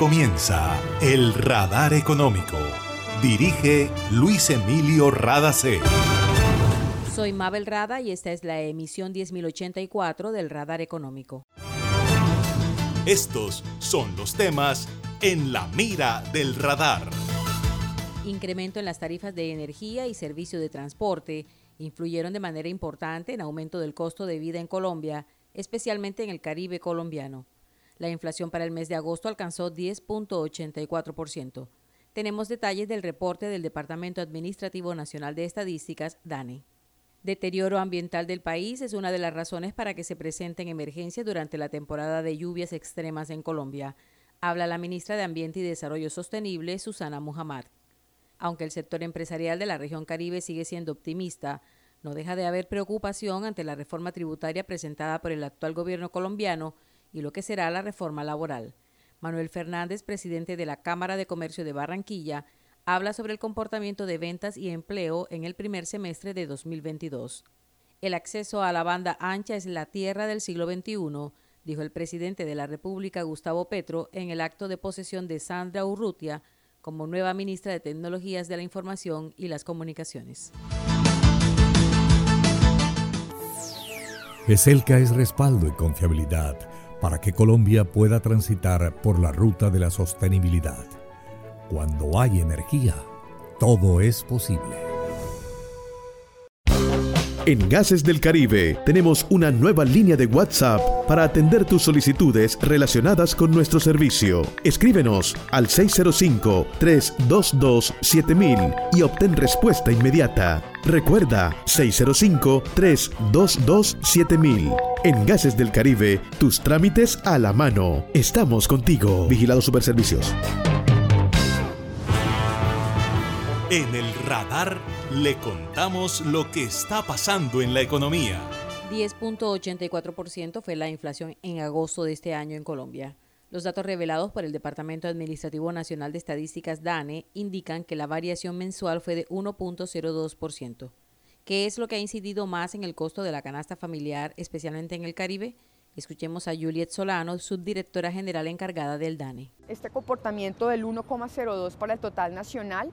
comienza El Radar Económico. Dirige Luis Emilio Radacé. Soy Mabel Rada y esta es la emisión 10084 del Radar Económico. Estos son los temas en la mira del radar. Incremento en las tarifas de energía y servicio de transporte influyeron de manera importante en aumento del costo de vida en Colombia, especialmente en el Caribe colombiano. La inflación para el mes de agosto alcanzó 10.84%. Tenemos detalles del reporte del Departamento Administrativo Nacional de Estadísticas, DANE. Deterioro ambiental del país es una de las razones para que se presenten emergencias durante la temporada de lluvias extremas en Colombia, habla la ministra de Ambiente y Desarrollo Sostenible, Susana Muhammad. Aunque el sector empresarial de la región Caribe sigue siendo optimista, no deja de haber preocupación ante la reforma tributaria presentada por el actual gobierno colombiano y lo que será la reforma laboral. Manuel Fernández, presidente de la Cámara de Comercio de Barranquilla, habla sobre el comportamiento de ventas y empleo en el primer semestre de 2022. El acceso a la banda ancha es la tierra del siglo XXI, dijo el presidente de la República, Gustavo Petro, en el acto de posesión de Sandra Urrutia como nueva ministra de Tecnologías de la Información y las Comunicaciones. ESELCA es respaldo y confiabilidad para que Colombia pueda transitar por la ruta de la sostenibilidad. Cuando hay energía, todo es posible. En Gases del Caribe tenemos una nueva línea de WhatsApp para atender tus solicitudes relacionadas con nuestro servicio. Escríbenos al 605-322-7000 y obtén respuesta inmediata. Recuerda 605-322-7000. En Gases del Caribe, tus trámites a la mano. Estamos contigo. Vigilado Superservicios. En el radar le contamos lo que está pasando en la economía. 10.84% fue la inflación en agosto de este año en Colombia. Los datos revelados por el Departamento Administrativo Nacional de Estadísticas DANE indican que la variación mensual fue de 1.02%. ¿Qué es lo que ha incidido más en el costo de la canasta familiar, especialmente en el Caribe? Escuchemos a Juliet Solano, subdirectora general encargada del DANE. Este comportamiento del 1,02 para el total nacional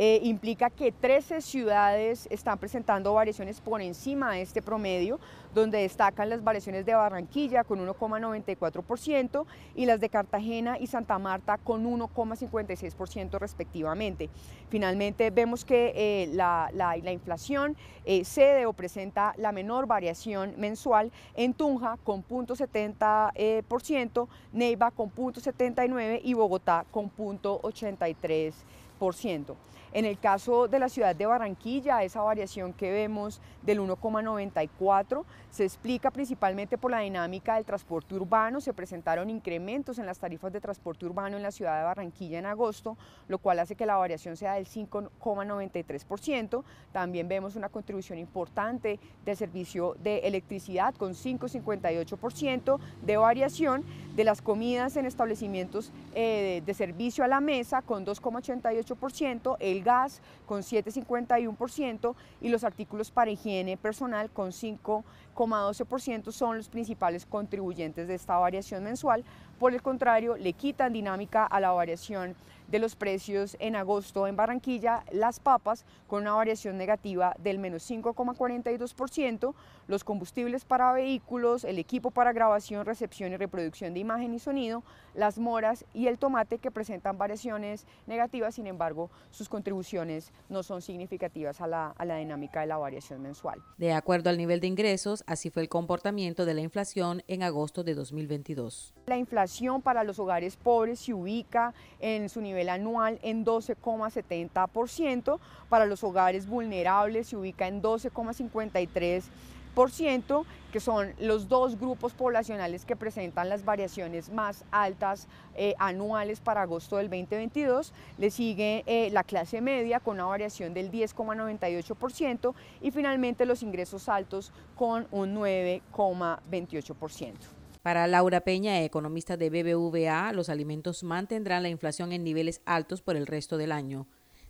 eh, implica que 13 ciudades están presentando variaciones por encima de este promedio, donde destacan las variaciones de Barranquilla con 1,94% y las de Cartagena y Santa Marta con 1,56% respectivamente. Finalmente vemos que eh, la, inflación eh, cede o presenta la menor variación mensual en Tunja con 0.70%, Neiva con 0.79% y Bogotá con 0.83%. En el caso de la ciudad de Barranquilla, esa variación que vemos del 1,94 se explica principalmente por la dinámica del transporte urbano. Se presentaron incrementos en las tarifas de transporte urbano en la ciudad de Barranquilla en agosto, lo cual hace que la variación sea del 5,93%. También vemos una contribución importante del servicio de electricidad con 5,58% de variación, de las comidas en establecimientos eh, de servicio a la mesa con 2,88%, el gas con 7,51% y los artículos para higiene personal con 5,12% son los principales contribuyentes de esta variación mensual. Por el contrario, le quitan dinámica a la variación de los precios en agosto en Barranquilla, las papas con una variación negativa del menos 5,42%, los combustibles para vehículos, el equipo para grabación, recepción y reproducción de imagen y sonido, las moras y el tomate que presentan variaciones negativas, sin embargo, sus contribuciones no son significativas a la, a la dinámica de la variación mensual. De acuerdo al nivel de ingresos, así fue el comportamiento de la inflación en agosto de 2022. La inflación para los hogares pobres se ubica en su nivel anual en 12,70%, para los hogares vulnerables se ubica en 12,53%, que son los dos grupos poblacionales que presentan las variaciones más altas eh, anuales para agosto del 2022. Le sigue eh, la clase media con una variación del 10,98% y finalmente los ingresos altos con un 9,28%. Para Laura Peña, economista de BBVA, los alimentos mantendrán la inflación en niveles altos por el resto del año.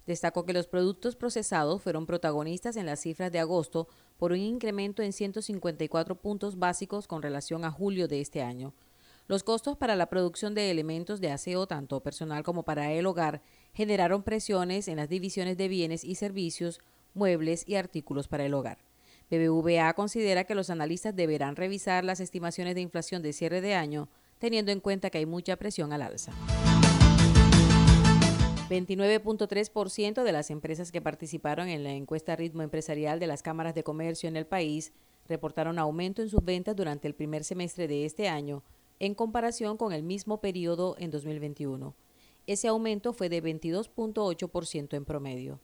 Destacó que los productos procesados fueron protagonistas en las cifras de agosto por un incremento en 154 puntos básicos con relación a julio de este año. Los costos para la producción de elementos de aseo, tanto personal como para el hogar, generaron presiones en las divisiones de bienes y servicios, muebles y artículos para el hogar. BBVA considera que los analistas deberán revisar las estimaciones de inflación de cierre de año, teniendo en cuenta que hay mucha presión al alza. 29.3% de las empresas que participaron en la encuesta ritmo empresarial de las cámaras de comercio en el país reportaron aumento en sus ventas durante el primer semestre de este año en comparación con el mismo periodo en 2021. Ese aumento fue de 22.8% en promedio.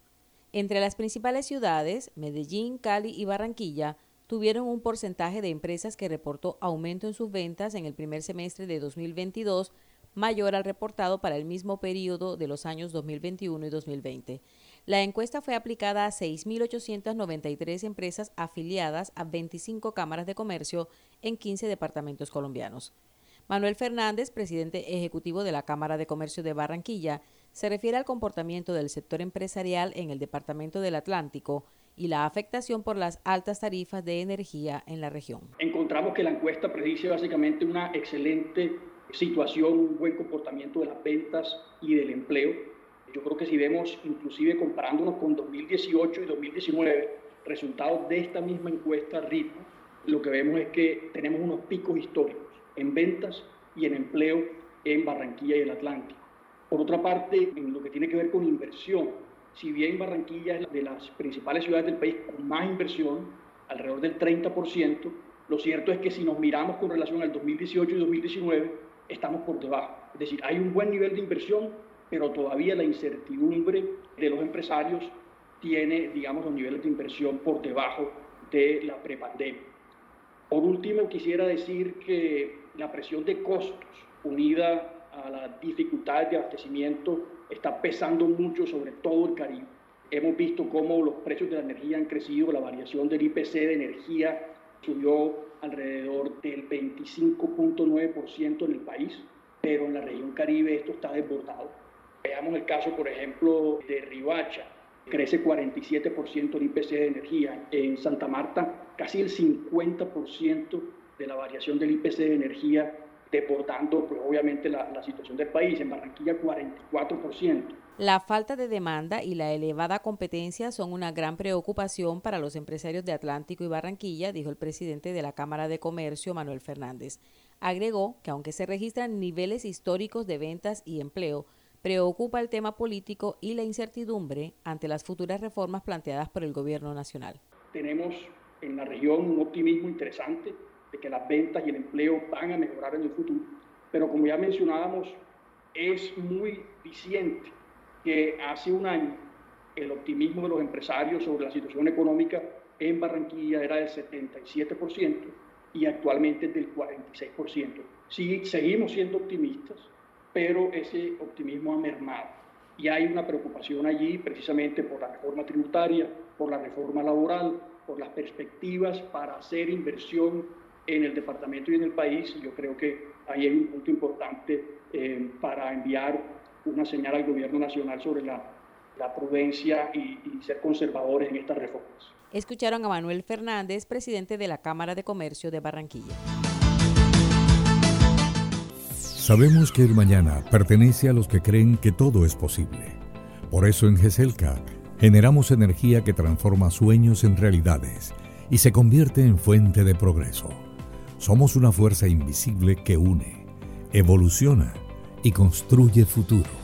Entre las principales ciudades, Medellín, Cali y Barranquilla tuvieron un porcentaje de empresas que reportó aumento en sus ventas en el primer semestre de 2022 mayor al reportado para el mismo periodo de los años 2021 y 2020. La encuesta fue aplicada a 6.893 empresas afiliadas a 25 cámaras de comercio en 15 departamentos colombianos. Manuel Fernández, presidente ejecutivo de la Cámara de Comercio de Barranquilla, se refiere al comportamiento del sector empresarial en el Departamento del Atlántico y la afectación por las altas tarifas de energía en la región. Encontramos que la encuesta predice básicamente una excelente situación, un buen comportamiento de las ventas y del empleo. Yo creo que si vemos, inclusive comparándonos con 2018 y 2019, resultados de esta misma encuesta ritmo, lo que vemos es que tenemos unos picos históricos en ventas y en empleo en Barranquilla y el Atlántico. Por otra parte, en lo que tiene que ver con inversión, si bien Barranquilla es de las principales ciudades del país con más inversión, alrededor del 30%, lo cierto es que si nos miramos con relación al 2018 y 2019, estamos por debajo. Es decir, hay un buen nivel de inversión, pero todavía la incertidumbre de los empresarios tiene, digamos, los niveles de inversión por debajo de la prepandemia. Por último, quisiera decir que la presión de costos unida a las dificultades de abastecimiento está pesando mucho sobre todo el Caribe. Hemos visto cómo los precios de la energía han crecido, la variación del IPC de energía subió alrededor del 25.9% en el país, pero en la región Caribe esto está desbordado. Veamos el caso, por ejemplo, de Ribacha, crece 47% el IPC de energía. En Santa Marta, casi el 50% de la variación del IPC de energía, deportando pues, obviamente la, la situación del país. En Barranquilla, 44%. La falta de demanda y la elevada competencia son una gran preocupación para los empresarios de Atlántico y Barranquilla, dijo el presidente de la Cámara de Comercio, Manuel Fernández. Agregó que aunque se registran niveles históricos de ventas y empleo, preocupa el tema político y la incertidumbre ante las futuras reformas planteadas por el gobierno nacional. Tenemos en la región un optimismo interesante de que las ventas y el empleo van a mejorar en el futuro, pero como ya mencionábamos, es muy viciente que hace un año el optimismo de los empresarios sobre la situación económica en Barranquilla era del 77% y actualmente es del 46%. Sí, seguimos siendo optimistas, pero ese optimismo ha mermado. Y hay una preocupación allí precisamente por la reforma tributaria, por la reforma laboral, por las perspectivas para hacer inversión en el departamento y en el país. Yo creo que ahí hay un punto importante eh, para enviar una señal al gobierno nacional sobre la, la prudencia y, y ser conservadores en estas reformas. Escucharon a Manuel Fernández, presidente de la Cámara de Comercio de Barranquilla. Sabemos que el mañana pertenece a los que creen que todo es posible. Por eso en GESELCA generamos energía que transforma sueños en realidades y se convierte en fuente de progreso. Somos una fuerza invisible que une, evoluciona y construye futuro.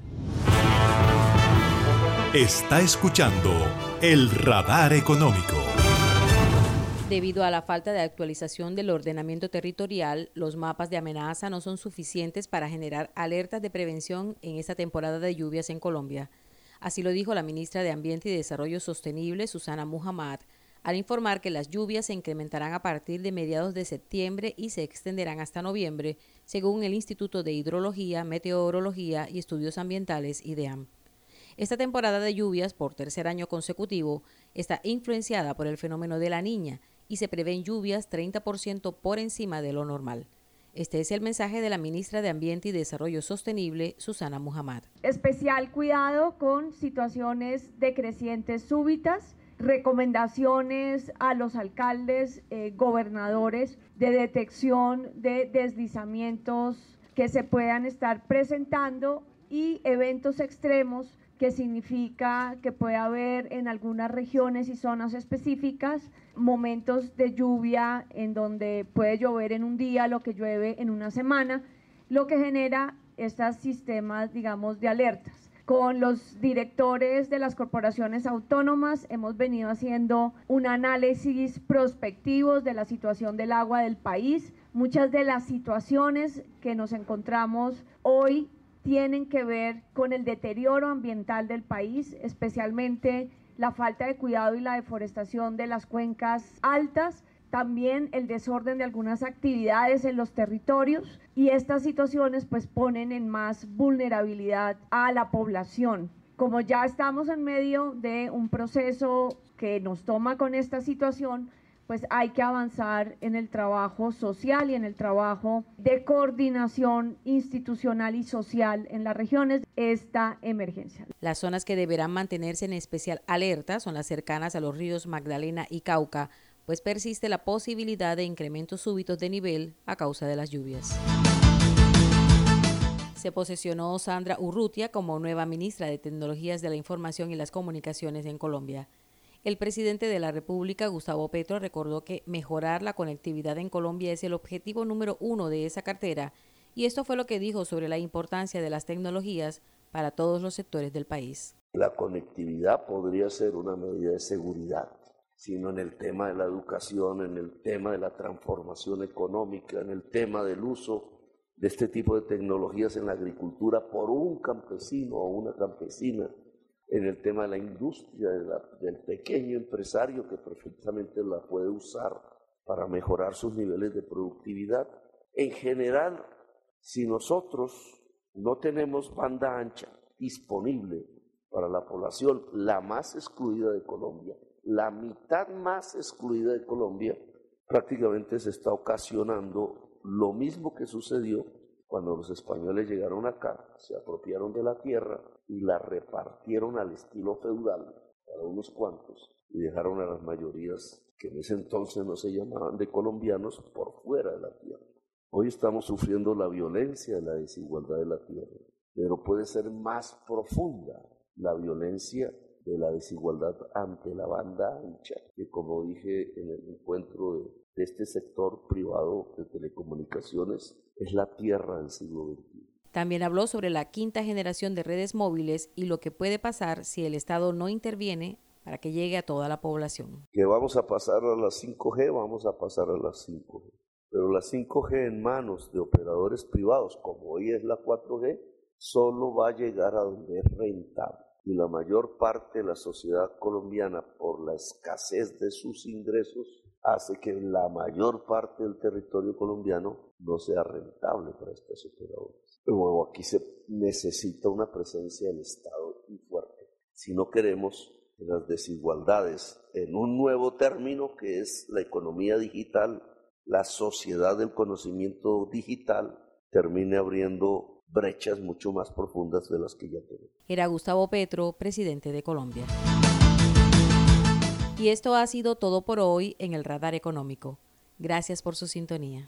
Está escuchando el radar económico. Debido a la falta de actualización del ordenamiento territorial, los mapas de amenaza no son suficientes para generar alertas de prevención en esta temporada de lluvias en Colombia. Así lo dijo la ministra de Ambiente y Desarrollo Sostenible, Susana Muhammad, al informar que las lluvias se incrementarán a partir de mediados de septiembre y se extenderán hasta noviembre, según el Instituto de Hidrología, Meteorología y Estudios Ambientales, IDEAM. Esta temporada de lluvias, por tercer año consecutivo, está influenciada por el fenómeno de la niña y se prevén lluvias 30% por encima de lo normal. Este es el mensaje de la ministra de Ambiente y Desarrollo Sostenible, Susana Muhammad. Especial cuidado con situaciones decrecientes súbitas, recomendaciones a los alcaldes, eh, gobernadores de detección de deslizamientos que se puedan estar presentando y eventos extremos que significa que puede haber en algunas regiones y zonas específicas momentos de lluvia en donde puede llover en un día lo que llueve en una semana, lo que genera estos sistemas, digamos, de alertas. Con los directores de las corporaciones autónomas hemos venido haciendo un análisis prospectivo de la situación del agua del país. Muchas de las situaciones que nos encontramos hoy tienen que ver con el deterioro ambiental del país, especialmente la falta de cuidado y la deforestación de las cuencas altas, también el desorden de algunas actividades en los territorios y estas situaciones pues ponen en más vulnerabilidad a la población. Como ya estamos en medio de un proceso que nos toma con esta situación, pues hay que avanzar en el trabajo social y en el trabajo de coordinación institucional y social en las regiones esta emergencia. Las zonas que deberán mantenerse en especial alerta son las cercanas a los ríos Magdalena y Cauca, pues persiste la posibilidad de incrementos súbitos de nivel a causa de las lluvias. Se posesionó Sandra Urrutia como nueva ministra de Tecnologías de la Información y las Comunicaciones en Colombia. El presidente de la República, Gustavo Petro, recordó que mejorar la conectividad en Colombia es el objetivo número uno de esa cartera y esto fue lo que dijo sobre la importancia de las tecnologías para todos los sectores del país. La conectividad podría ser una medida de seguridad, sino en el tema de la educación, en el tema de la transformación económica, en el tema del uso de este tipo de tecnologías en la agricultura por un campesino o una campesina en el tema de la industria, del pequeño empresario que perfectamente la puede usar para mejorar sus niveles de productividad. En general, si nosotros no tenemos banda ancha disponible para la población, la más excluida de Colombia, la mitad más excluida de Colombia, prácticamente se está ocasionando lo mismo que sucedió cuando los españoles llegaron acá, se apropiaron de la tierra y la repartieron al estilo feudal para unos cuantos y dejaron a las mayorías que en ese entonces no se llamaban de colombianos por fuera de la tierra. Hoy estamos sufriendo la violencia de la desigualdad de la tierra, pero puede ser más profunda la violencia de la desigualdad ante la banda ancha, que como dije en el encuentro de, de este sector privado de telecomunicaciones, es la tierra del siglo XXI. También habló sobre la quinta generación de redes móviles y lo que puede pasar si el Estado no interviene para que llegue a toda la población. Que vamos a pasar a las 5G, vamos a pasar a las 5G. Pero la 5G en manos de operadores privados, como hoy es la 4G, solo va a llegar a donde es rentable. Y la mayor parte de la sociedad colombiana, por la escasez de sus ingresos, hace que la mayor parte del territorio colombiano no sea rentable para estos operadores. Luego aquí se necesita una presencia del Estado muy fuerte. Si no queremos que las desigualdades en un nuevo término que es la economía digital, la sociedad del conocimiento digital, termine abriendo brechas mucho más profundas de las que ya tenemos. Era Gustavo Petro, presidente de Colombia. Y esto ha sido todo por hoy en el Radar Económico. Gracias por su sintonía.